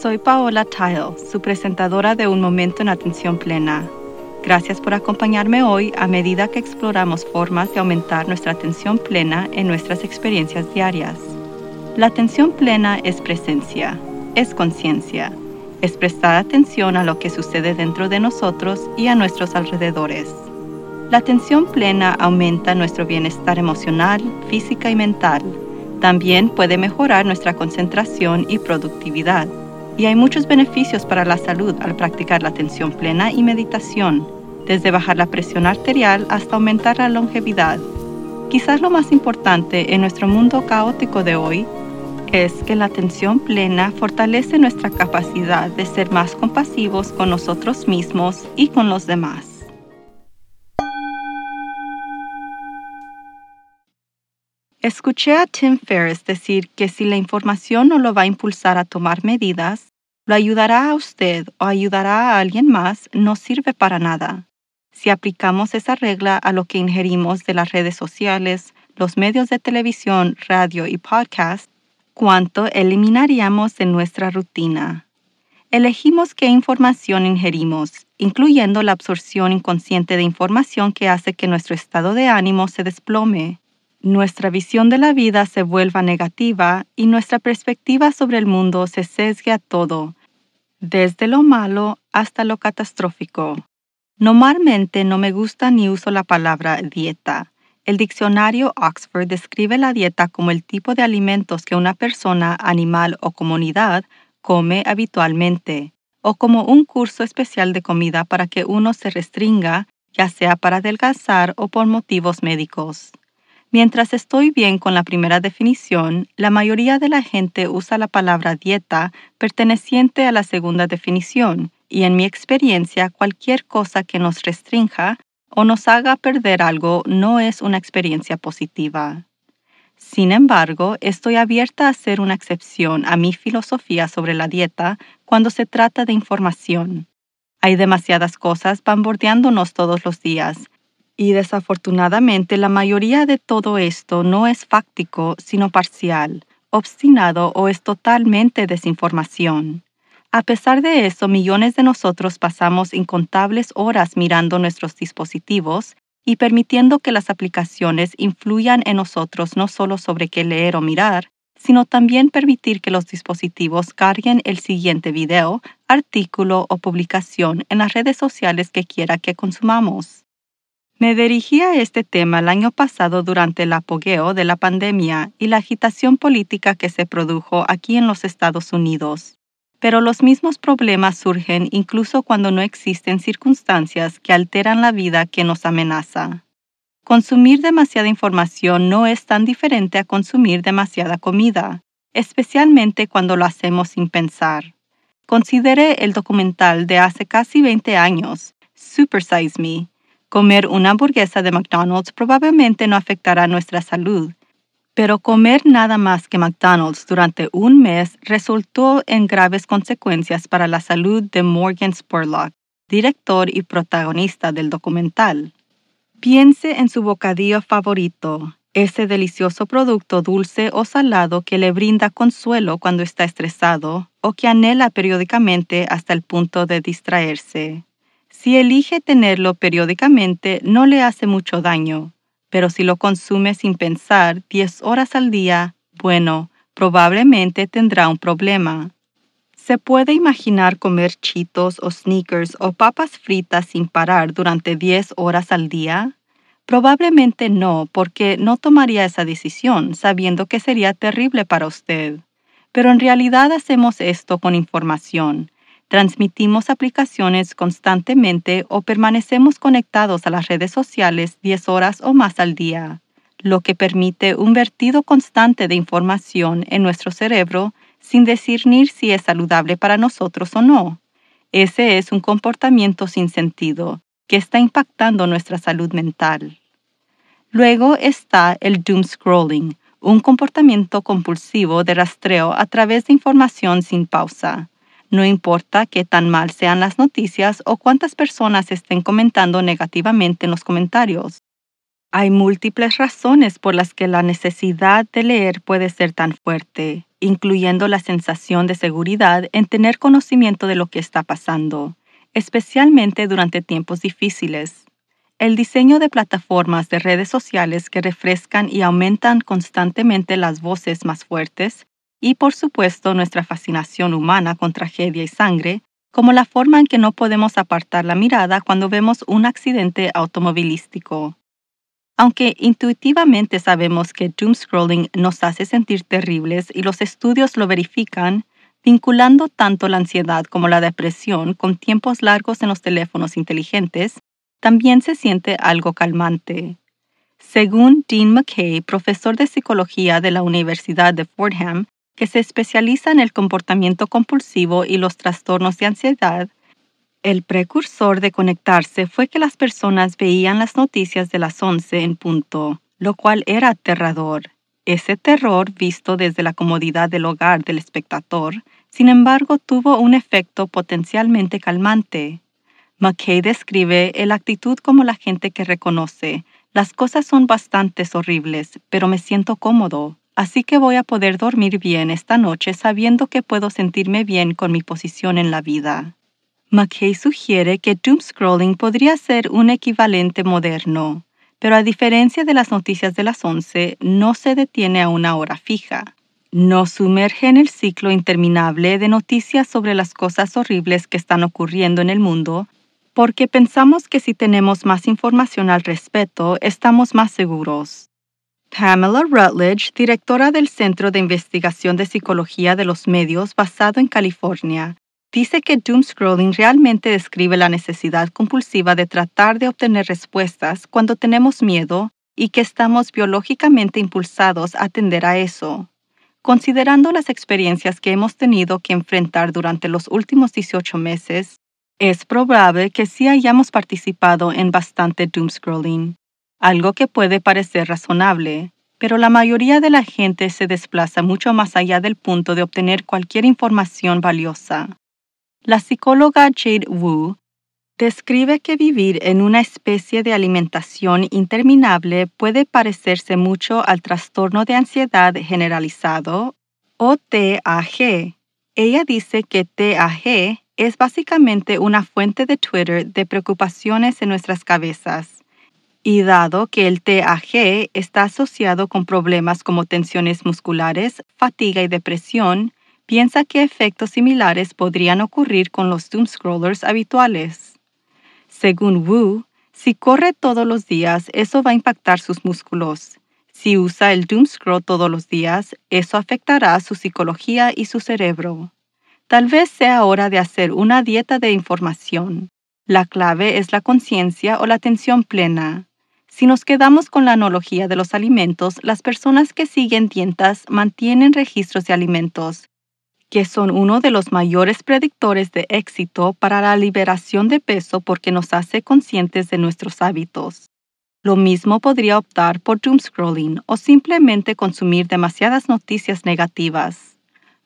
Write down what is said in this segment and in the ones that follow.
Soy Paola Tile, su presentadora de Un Momento en Atención Plena. Gracias por acompañarme hoy a medida que exploramos formas de aumentar nuestra atención plena en nuestras experiencias diarias. La atención plena es presencia, es conciencia, es prestar atención a lo que sucede dentro de nosotros y a nuestros alrededores. La atención plena aumenta nuestro bienestar emocional, física y mental. También puede mejorar nuestra concentración y productividad. Y hay muchos beneficios para la salud al practicar la atención plena y meditación, desde bajar la presión arterial hasta aumentar la longevidad. Quizás lo más importante en nuestro mundo caótico de hoy es que la atención plena fortalece nuestra capacidad de ser más compasivos con nosotros mismos y con los demás. Escuché a Tim Ferriss decir que si la información no lo va a impulsar a tomar medidas, lo ayudará a usted o ayudará a alguien más, no sirve para nada. Si aplicamos esa regla a lo que ingerimos de las redes sociales, los medios de televisión, radio y podcast, ¿cuánto eliminaríamos de nuestra rutina? Elegimos qué información ingerimos, incluyendo la absorción inconsciente de información que hace que nuestro estado de ánimo se desplome nuestra visión de la vida se vuelva negativa y nuestra perspectiva sobre el mundo se sesgue a todo, desde lo malo hasta lo catastrófico. Normalmente no me gusta ni uso la palabra dieta. El diccionario Oxford describe la dieta como el tipo de alimentos que una persona, animal o comunidad come habitualmente, o como un curso especial de comida para que uno se restringa, ya sea para adelgazar o por motivos médicos. Mientras estoy bien con la primera definición, la mayoría de la gente usa la palabra dieta perteneciente a la segunda definición, y en mi experiencia cualquier cosa que nos restrinja o nos haga perder algo no es una experiencia positiva. Sin embargo, estoy abierta a hacer una excepción a mi filosofía sobre la dieta cuando se trata de información. Hay demasiadas cosas bombardeándonos todos los días y desafortunadamente la mayoría de todo esto no es fáctico, sino parcial, obstinado o es totalmente desinformación. A pesar de eso, millones de nosotros pasamos incontables horas mirando nuestros dispositivos y permitiendo que las aplicaciones influyan en nosotros no solo sobre qué leer o mirar, sino también permitir que los dispositivos carguen el siguiente video, artículo o publicación en las redes sociales que quiera que consumamos. Me dirigí a este tema el año pasado durante el apogeo de la pandemia y la agitación política que se produjo aquí en los Estados Unidos. Pero los mismos problemas surgen incluso cuando no existen circunstancias que alteran la vida que nos amenaza. Consumir demasiada información no es tan diferente a consumir demasiada comida, especialmente cuando lo hacemos sin pensar. Considere el documental de hace casi 20 años, Super Size Me, Comer una hamburguesa de McDonald's probablemente no afectará nuestra salud, pero comer nada más que McDonald's durante un mes resultó en graves consecuencias para la salud de Morgan Spurlock, director y protagonista del documental. Piense en su bocadillo favorito, ese delicioso producto dulce o salado que le brinda consuelo cuando está estresado o que anhela periódicamente hasta el punto de distraerse. Si elige tenerlo periódicamente, no le hace mucho daño, pero si lo consume sin pensar 10 horas al día, bueno, probablemente tendrá un problema. ¿Se puede imaginar comer chitos o sneakers o papas fritas sin parar durante 10 horas al día? Probablemente no, porque no tomaría esa decisión sabiendo que sería terrible para usted. Pero en realidad hacemos esto con información transmitimos aplicaciones constantemente o permanecemos conectados a las redes sociales 10 horas o más al día, lo que permite un vertido constante de información en nuestro cerebro sin discernir si es saludable para nosotros o no. Ese es un comportamiento sin sentido que está impactando nuestra salud mental. Luego está el doom scrolling, un comportamiento compulsivo de rastreo a través de información sin pausa no importa qué tan mal sean las noticias o cuántas personas estén comentando negativamente en los comentarios. Hay múltiples razones por las que la necesidad de leer puede ser tan fuerte, incluyendo la sensación de seguridad en tener conocimiento de lo que está pasando, especialmente durante tiempos difíciles. El diseño de plataformas de redes sociales que refrescan y aumentan constantemente las voces más fuertes y por supuesto nuestra fascinación humana con tragedia y sangre, como la forma en que no podemos apartar la mirada cuando vemos un accidente automovilístico. Aunque intuitivamente sabemos que doom scrolling nos hace sentir terribles y los estudios lo verifican, vinculando tanto la ansiedad como la depresión con tiempos largos en los teléfonos inteligentes, también se siente algo calmante. Según Dean McKay, profesor de psicología de la Universidad de Fordham, que se especializa en el comportamiento compulsivo y los trastornos de ansiedad, el precursor de conectarse fue que las personas veían las noticias de las 11 en punto, lo cual era aterrador. Ese terror, visto desde la comodidad del hogar del espectador, sin embargo, tuvo un efecto potencialmente calmante. McKay describe la actitud como la gente que reconoce, las cosas son bastante horribles, pero me siento cómodo, así que voy a poder dormir bien esta noche sabiendo que puedo sentirme bien con mi posición en la vida. McKay sugiere que doom scrolling podría ser un equivalente moderno, pero a diferencia de las noticias de las 11, no se detiene a una hora fija. No sumerge en el ciclo interminable de noticias sobre las cosas horribles que están ocurriendo en el mundo, porque pensamos que si tenemos más información al respecto, estamos más seguros. Pamela Rutledge, directora del Centro de Investigación de Psicología de los Medios basado en California, dice que doom scrolling realmente describe la necesidad compulsiva de tratar de obtener respuestas cuando tenemos miedo y que estamos biológicamente impulsados a atender a eso. Considerando las experiencias que hemos tenido que enfrentar durante los últimos 18 meses, es probable que sí hayamos participado en bastante doom scrolling algo que puede parecer razonable, pero la mayoría de la gente se desplaza mucho más allá del punto de obtener cualquier información valiosa. La psicóloga Jade Wu describe que vivir en una especie de alimentación interminable puede parecerse mucho al trastorno de ansiedad generalizado o TAG. Ella dice que TAG es básicamente una fuente de Twitter de preocupaciones en nuestras cabezas y dado que el TAG está asociado con problemas como tensiones musculares, fatiga y depresión, piensa que efectos similares podrían ocurrir con los doom scrollers habituales. Según Wu, si corre todos los días, eso va a impactar sus músculos. Si usa el doom scroll todos los días, eso afectará su psicología y su cerebro. Tal vez sea hora de hacer una dieta de información. La clave es la conciencia o la atención plena. Si nos quedamos con la analogía de los alimentos, las personas que siguen dietas mantienen registros de alimentos, que son uno de los mayores predictores de éxito para la liberación de peso porque nos hace conscientes de nuestros hábitos. Lo mismo podría optar por doom scrolling o simplemente consumir demasiadas noticias negativas.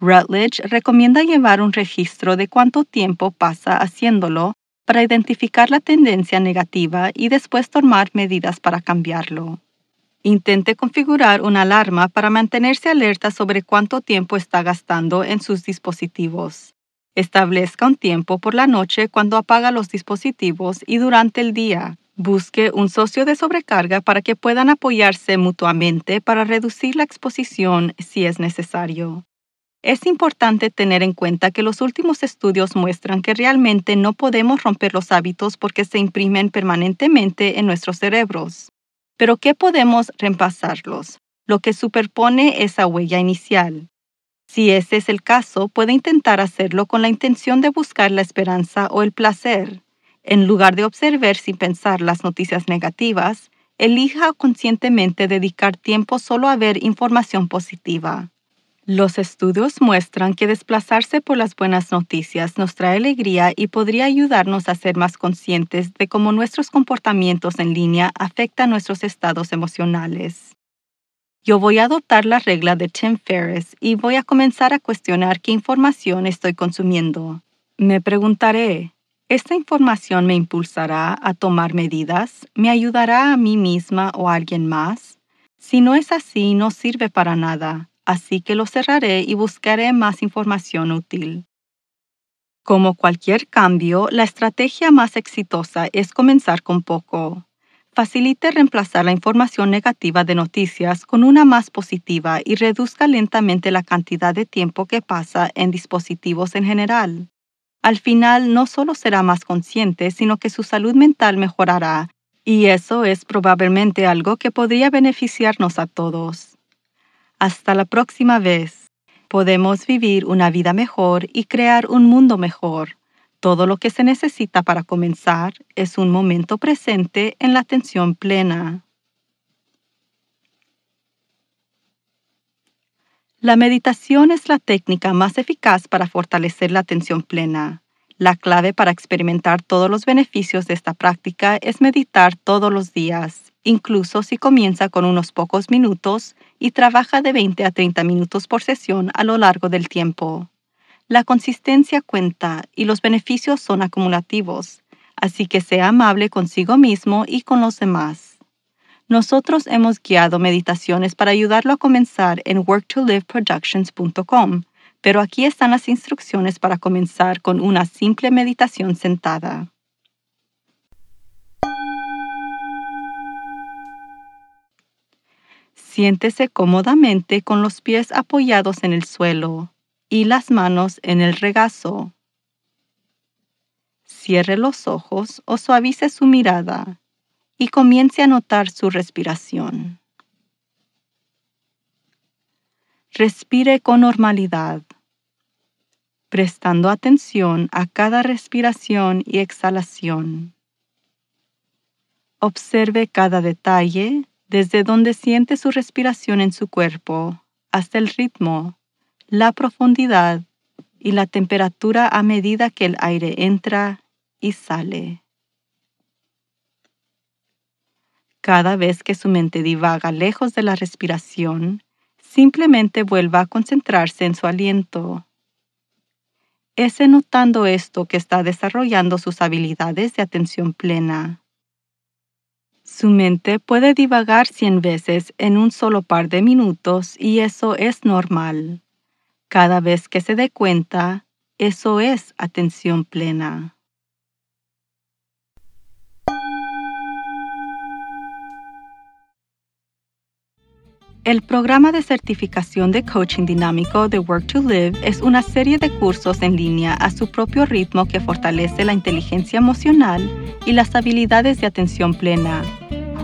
Rutledge recomienda llevar un registro de cuánto tiempo pasa haciéndolo para identificar la tendencia negativa y después tomar medidas para cambiarlo. Intente configurar una alarma para mantenerse alerta sobre cuánto tiempo está gastando en sus dispositivos. Establezca un tiempo por la noche cuando apaga los dispositivos y durante el día. Busque un socio de sobrecarga para que puedan apoyarse mutuamente para reducir la exposición si es necesario. Es importante tener en cuenta que los últimos estudios muestran que realmente no podemos romper los hábitos porque se imprimen permanentemente en nuestros cerebros. Pero ¿qué podemos reemplazarlos? Lo que superpone esa huella inicial. Si ese es el caso, puede intentar hacerlo con la intención de buscar la esperanza o el placer. En lugar de observar sin pensar las noticias negativas, elija conscientemente dedicar tiempo solo a ver información positiva. Los estudios muestran que desplazarse por las buenas noticias nos trae alegría y podría ayudarnos a ser más conscientes de cómo nuestros comportamientos en línea afectan nuestros estados emocionales. Yo voy a adoptar la regla de Tim Ferriss y voy a comenzar a cuestionar qué información estoy consumiendo. Me preguntaré, Esta información me impulsará a tomar medidas, me ayudará a mí misma o a alguien más. Si no es así, no sirve para nada, así que lo cerraré y buscaré más información útil. Como cualquier cambio, la estrategia más exitosa es comenzar con poco. Facilite reemplazar la información negativa de noticias con una más positiva y reduzca lentamente la cantidad de tiempo que pasa en dispositivos en general. Al final no solo será más consciente, sino que su salud mental mejorará, y eso es probablemente algo que podría beneficiarnos a todos. Hasta la próxima vez podemos vivir una vida mejor y crear un mundo mejor. Todo lo que se necesita para comenzar es un momento presente en la atención plena. La meditación es la técnica más eficaz para fortalecer la atención plena. La clave para experimentar todos los beneficios de esta práctica es meditar todos los días, incluso si comienza con unos pocos minutos y trabaja de 20 a 30 minutos por sesión a lo largo del tiempo. La consistencia cuenta y los beneficios son acumulativos, así que sea amable consigo mismo y con los demás. Nosotros hemos guiado meditaciones para ayudarlo a comenzar en worktoliveproductions.com, pero aquí están las instrucciones para comenzar con una simple meditación sentada. Siéntese cómodamente con los pies apoyados en el suelo y las manos en el regazo. Cierre los ojos o suavice su mirada y comience a notar su respiración. Respire con normalidad, prestando atención a cada respiración y exhalación. Observe cada detalle desde donde siente su respiración en su cuerpo hasta el ritmo, la profundidad y la temperatura a medida que el aire entra y sale. Cada vez que su mente divaga lejos de la respiración, simplemente vuelva a concentrarse en su aliento. Es notando esto que está desarrollando sus habilidades de atención plena. Su mente puede divagar cien veces en un solo par de minutos y eso es normal. Cada vez que se dé cuenta, eso es atención plena. El programa de certificación de coaching dinámico de Work to Live es una serie de cursos en línea a su propio ritmo que fortalece la inteligencia emocional y las habilidades de atención plena,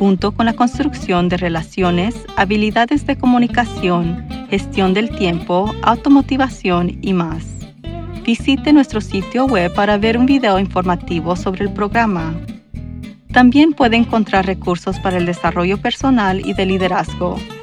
junto con la construcción de relaciones, habilidades de comunicación, gestión del tiempo, automotivación y más. Visite nuestro sitio web para ver un video informativo sobre el programa. También puede encontrar recursos para el desarrollo personal y de liderazgo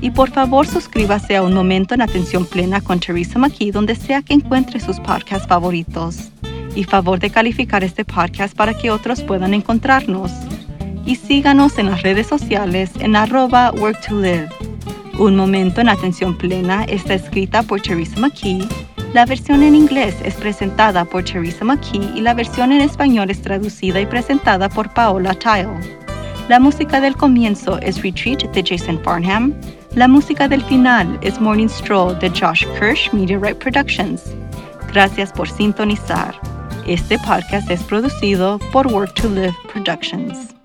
Y por favor suscríbase a Un Momento en Atención Plena con Teresa McKee donde sea que encuentre sus podcasts favoritos. Y favor de calificar este podcast para que otros puedan encontrarnos. Y síganos en las redes sociales en arroba work to live. Un Momento en Atención Plena está escrita por Teresa McKee. La versión en inglés es presentada por Teresa McKee y la versión en español es traducida y presentada por Paola Tile. La música del comienzo es Retreat de Jason Farnham. La música del final es Morning Stroll de Josh Kirsch Right Productions. Gracias por sintonizar. Este podcast es producido por Work to Live Productions.